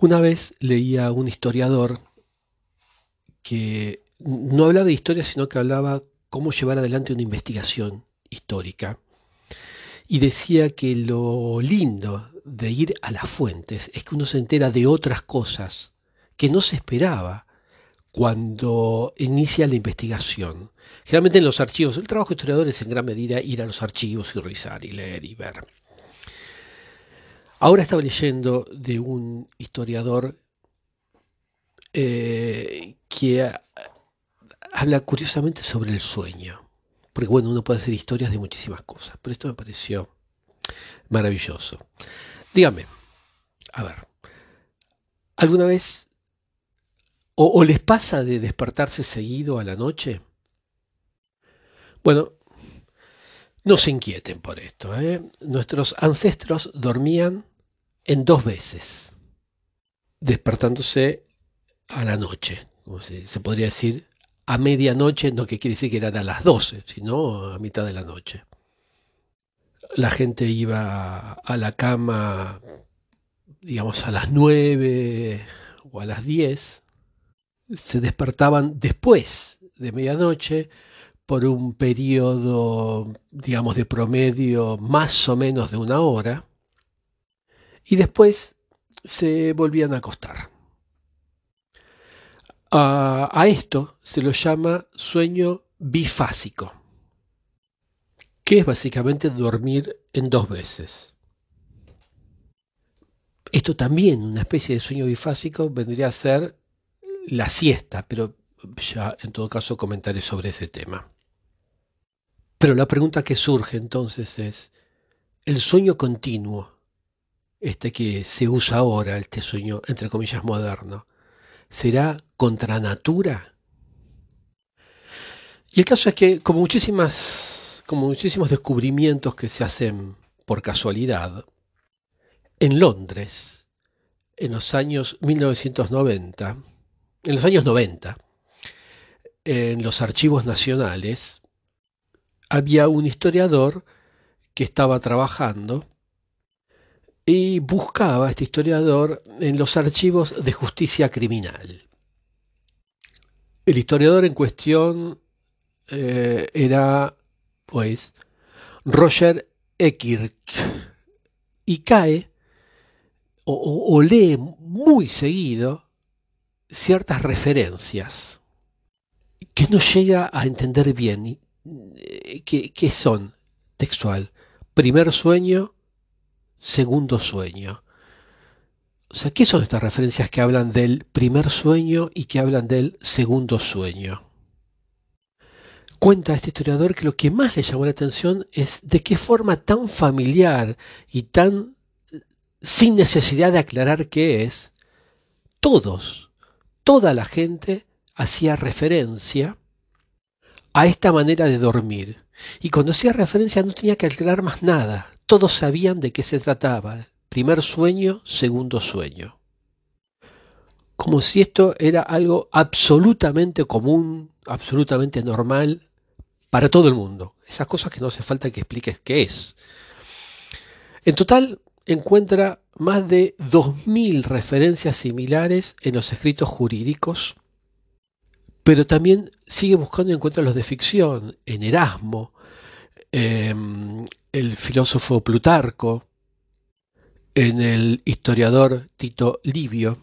Una vez leía un historiador que no hablaba de historia, sino que hablaba cómo llevar adelante una investigación histórica. Y decía que lo lindo de ir a las fuentes es que uno se entera de otras cosas que no se esperaba cuando inicia la investigación. Generalmente en los archivos, el trabajo de historiador es en gran medida ir a los archivos y revisar y leer y ver. Ahora estaba leyendo de un historiador eh, que habla curiosamente sobre el sueño. Porque bueno, uno puede hacer historias de muchísimas cosas, pero esto me pareció maravilloso. Dígame, a ver, ¿alguna vez o, les pasa de despertarse seguido a la noche? Bueno, no se inquieten por esto. ¿eh? Nuestros ancestros dormían en dos veces, despertándose a la noche, como se, podría decir a medianoche, no que quiere decir que era a las 12, sino a mitad de la noche. La gente iba a la cama, digamos, a las 9 o a las 10, se despertaban después de medianoche por un periodo, digamos, de promedio más o menos de una hora, y después se volvían a acostar. A, esto se lo llama sueño bifásico, que es básicamente dormir en dos veces. Esto también, una especie de sueño bifásico, vendría a ser la siesta, pero ya en todo caso comentaré sobre ese tema. Pero la pregunta que surge entonces es, ¿el sueño continuo, este que se usa ahora, este sueño entre comillas moderno, será contra natura? Y el caso es que, como, muchísimas, como muchísimos descubrimientos que se hacen por casualidad, en Londres, en los años 1990, en los años 90, en los archivos nacionales, había un historiador que estaba trabajando y buscaba este historiador en los archivos de justicia criminal. El historiador en cuestión eh, era, pues, Roger Ekirk y cae o, lee muy seguido ciertas referencias que no llega a entender bien eh, qué son textual. Primer sueño, segundo sueño. O sea, ¿qué son estas referencias que hablan del primer sueño y que hablan del segundo sueño? Cuenta este historiador que lo que más le llamó la atención es de qué forma tan familiar y tan sin necesidad de aclarar qué es, todos, toda la gente hacía referencia a esta manera de dormir. Y cuando hacía referencia no tenía que aclarar más nada, todos sabían de qué se trataba. Primer sueño, segundo sueño. Como si esto era algo absolutamente común, absolutamente normal para todo el mundo. Esas cosas que no hace falta que expliques qué es. En total encuentra más de 2.000 referencias similares en los escritos jurídicos, pero también sigue buscando y encuentra los de ficción, en Erasmo, Em, el filósofo Plutarco, en el historiador Tito Livio,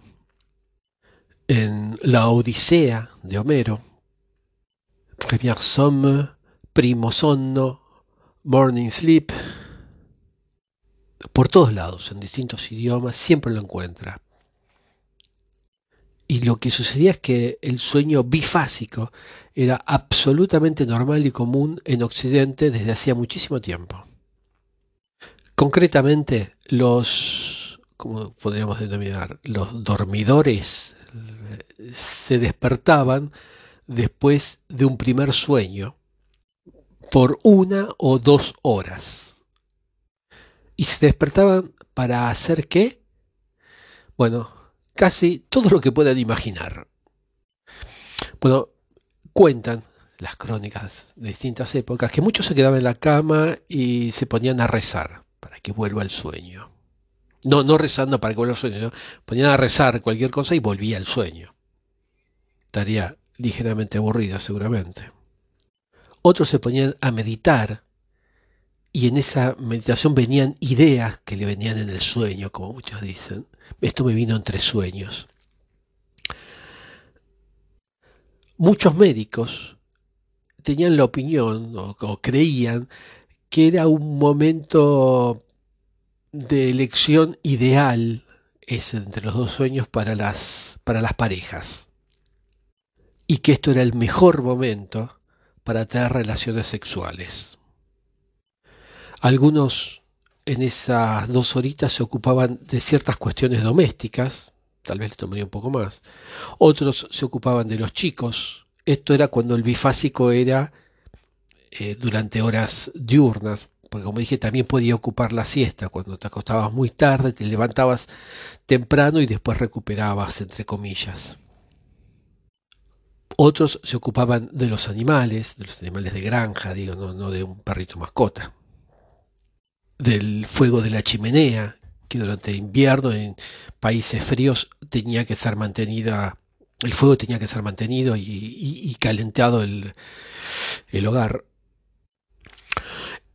en la Odisea de Homero, Premier Somme, Primo Sonno, Morning Sleep, por todos lados, en distintos idiomas, siempre lo encuentra. Y lo que sucedía es que el sueño bifásico era absolutamente normal y común en Occidente desde hacía muchísimo tiempo. Concretamente, los, como podríamos denominar, los dormidores eh, se despertaban después de un primer sueño por una o dos horas. ¿Y se despertaban para hacer qué? Bueno, casi todo lo que puedan imaginar. Bueno, cuentan las crónicas de distintas épocas que muchos se quedaban en la cama y se ponían a rezar para que vuelva el sueño. No, no rezando para que vuelva el sueño, ponían a rezar cualquier cosa y volvía el sueño. Estaría ligeramente aburrida seguramente. Otros se ponían a meditar y en esa meditación venían ideas que le venían en el sueño, como muchos dicen. Esto me vino entre sueños. Muchos médicos tenían la opinión o, creían que era un momento de elección ideal ese entre los dos sueños para las, para las parejas. Y que esto era el mejor momento para tener relaciones sexuales. Algunos en esas dos horitas se ocupaban de ciertas cuestiones domésticas, tal vez les tomaría un poco más. Otros se ocupaban de los chicos. Esto era cuando el bifásico era eh, durante horas diurnas, porque como dije, también podía ocupar la siesta, cuando te acostabas muy tarde, te levantabas temprano y después recuperabas, entre comillas. Otros se ocupaban de los animales, de los animales de granja, digo, no, de un perrito mascota. Del fuego de la chimenea, que durante invierno en países fríos tenía que ser mantenida, el fuego tenía que ser mantenido y, calentado el, el hogar.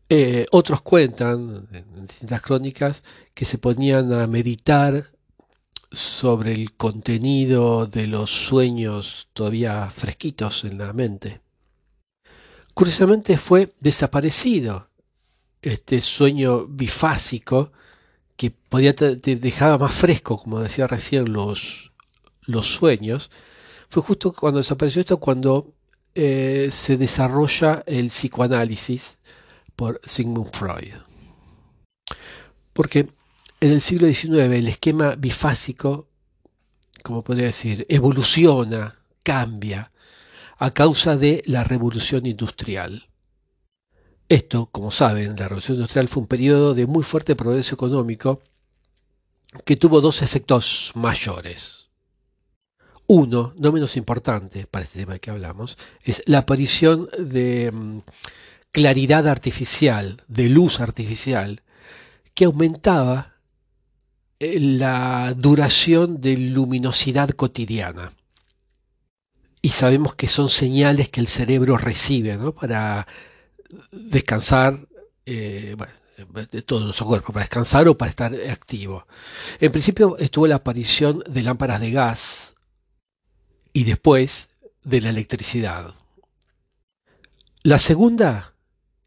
Eh, otros cuentan, en distintas crónicas, que se ponían a meditar sobre el contenido de los sueños todavía fresquitos en la mente. Curiosamente fue desaparecido este sueño bifásico que podía te dejaba más fresco, como decía recién, los, los sueños. Fue justo cuando desapareció esto cuando eh, se desarrolla el psicoanálisis por Sigmund Freud. Porque en el siglo XIX el esquema bifásico, como podría decir, evoluciona, cambia, a causa de la revolución industrial. Esto, como saben, la revolución industrial fue un periodo de muy fuerte progreso económico que tuvo dos efectos mayores. Uno, no menos importante para este tema que hablamos, es la aparición de mm, claridad artificial, de luz artificial, que aumentaba eh, la duración de luminosidad cotidiana. Y sabemos que son señales que el cerebro recibe para descansar, eh, de todo nuestro cuerpo, para descansar o para estar activo. En principio estuvo la aparición de lámparas de gas y después de la electricidad. La segunda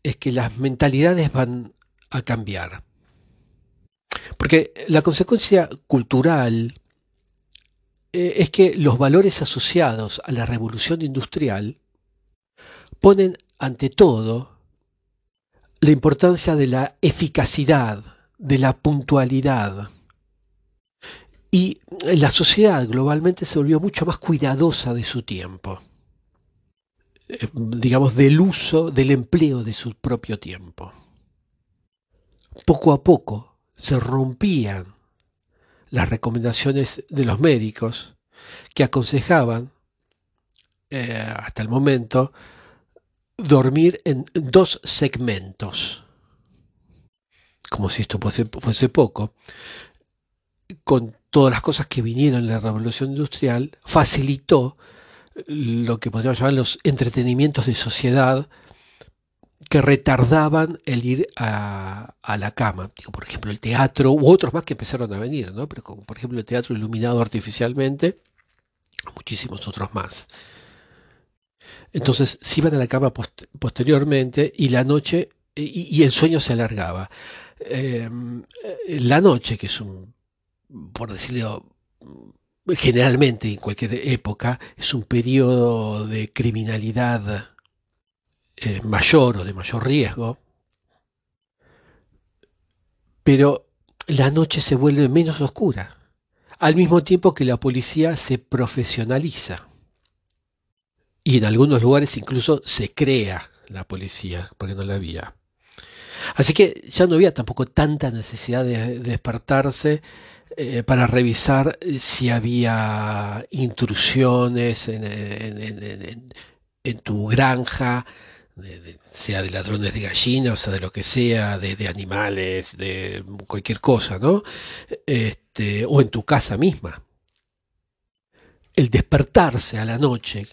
es que las mentalidades van a cambiar. Porque la consecuencia cultural eh, es que los valores asociados a la revolución industrial ponen ante todo la importancia de la eficacidad, de la puntualidad. Y la sociedad globalmente se volvió mucho más cuidadosa de su tiempo. Eh, digamos, del uso, del empleo de su propio tiempo. Poco a poco se rompían las recomendaciones de los médicos que aconsejaban, eh, hasta el momento, dormir en dos segmentos. Como si esto fuese, poco, con todas las cosas que vinieron en la revolución industrial, facilitó lo que podríamos llamar los entretenimientos de sociedad que retardaban el ir a, la cama. por ejemplo, el teatro, u otros más que empezaron a venir, ¿no? Pero como por ejemplo el teatro iluminado artificialmente, muchísimos otros más. Entonces se iban a la cama posteriormente y la noche, y, el sueño se alargaba. Em, la noche, que es un, por decirlo generalmente en cualquier época, es un periodo de criminalidad eh, mayor o de mayor riesgo, pero la noche se vuelve menos oscura, al mismo tiempo que la policía se profesionaliza. Y en algunos lugares incluso se crea la policía, porque no la había. Así que ya no había tampoco tanta necesidad de despertarse eh, para revisar si había intrusiones en, tu granja, sea de ladrones de gallinas, o sea, de lo que sea, de, animales, de cualquier cosa, ¿no? Este, o en tu casa misma. El despertarse a la noche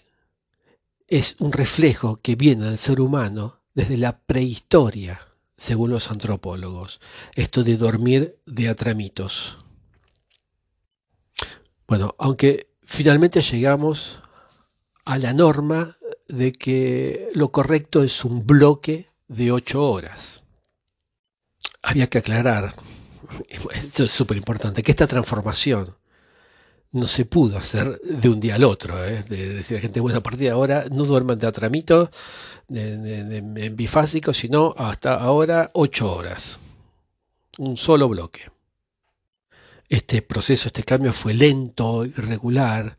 es un reflejo que viene del ser humano desde la prehistoria, según los antropólogos. Esto de dormir de atramitos. Bueno, aunque finalmente llegamos a la norma de que lo correcto es un bloque de ocho horas. Había que aclarar, esto es súper importante, que esta transformación no se pudo hacer de un día al otro. ¿eh? De decir a la gente, bueno, a partir de ahora no duerman de atramito, en bifásico, sino hasta ahora ocho horas. Un solo bloque. Este proceso, este cambio fue lento, irregular,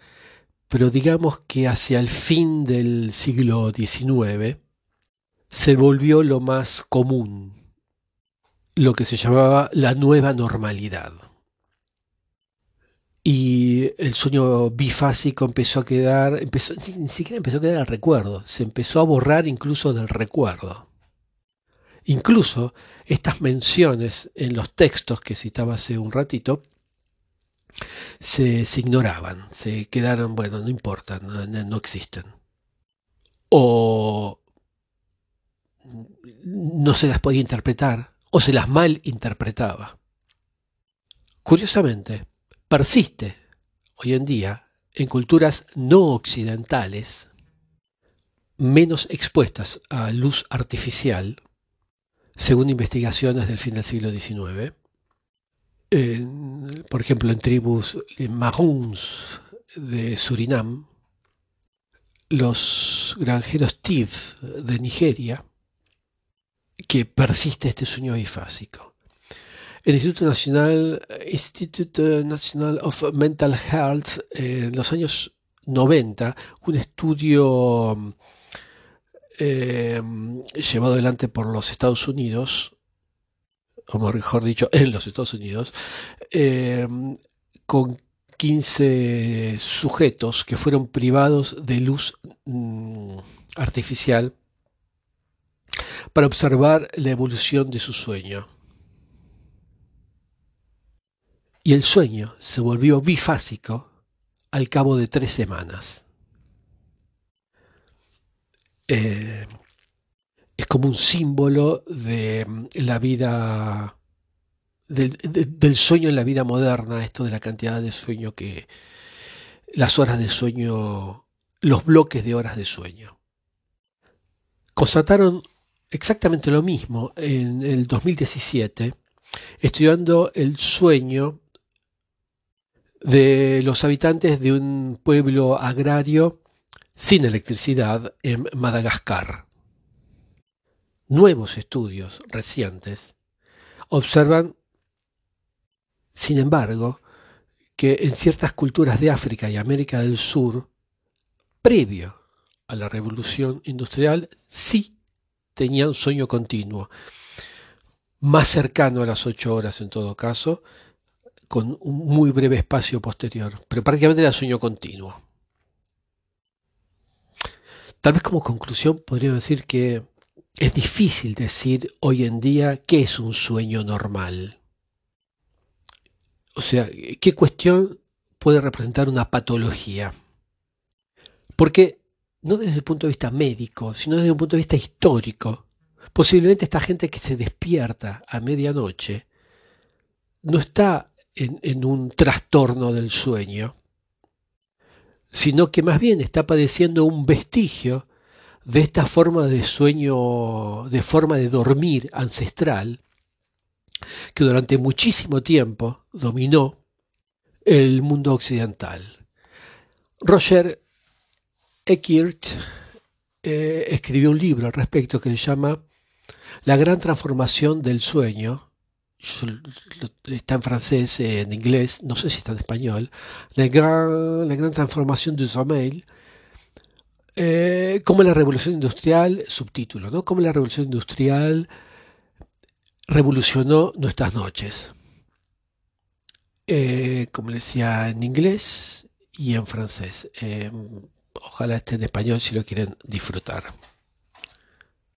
pero digamos que hacia el fin del siglo XIX se volvió lo más común, lo que se llamaba la nueva normalidad. Y el sueño bifásico empezó a quedar, empezó, ni siquiera empezó a quedar al recuerdo, se empezó a borrar incluso del recuerdo. Incluso estas menciones en los textos que citaba hace un ratito se, ignoraban, se quedaron, bueno, no importa, no, existen. O no se las podía interpretar, o se las mal interpretaba. Curiosamente, persiste hoy en día en culturas no occidentales menos expuestas a luz artificial, según investigaciones del fin del siglo XIX, por ejemplo, en tribus maroons de Surinam, los granjeros Tiv de Nigeria, que persiste este sueño bifásico. El Instituto Nacional, Institute National of Mental Health, en los años 90, un estudio eh, llevado adelante por los Estados Unidos, o mejor dicho, en los Estados Unidos, eh, con 15 sujetos que fueron privados de luz mm, artificial para observar la evolución de su sueño. Y el sueño se volvió bifásico al cabo de tres semanas. Eh, es como un símbolo de mm, la vida, del, sueño en la vida moderna, esto de la cantidad de sueño que, las horas de sueño, los bloques de horas de sueño. Constataron exactamente lo mismo en el 2017, estudiando el sueño de los habitantes de un pueblo agrario sin electricidad en Madagascar. Nuevos estudios recientes observan, sin embargo, que en ciertas culturas de África y América del Sur, previo a la revolución industrial, sí tenían sueño continuo, más cercano a las ocho horas en todo caso, con un muy breve espacio posterior, pero prácticamente era sueño continuo. Tal vez como conclusión podría decir que es difícil decir hoy en día qué es un sueño normal. O sea, qué cuestión puede representar una patología. Porque no desde el punto de vista médico, sino desde un punto de vista histórico, posiblemente esta gente que se despierta a medianoche no está en, un trastorno del sueño, sino que más bien está padeciendo un vestigio de esta forma de sueño, de forma de dormir ancestral, que durante muchísimo tiempo dominó el mundo occidental. Roger Eckert eh, escribió un libro al respecto que se llama La gran transformación del sueño. Está en francés, en inglés, no sé si está en español. La gran, la gran transformación du sommeil eh, como la revolución industrial, subtítulo, ¿no? Cómo la revolución industrial revolucionó nuestras noches. Eh, como decía en inglés y en francés. Eh, ojalá esté en español si lo quieren disfrutar.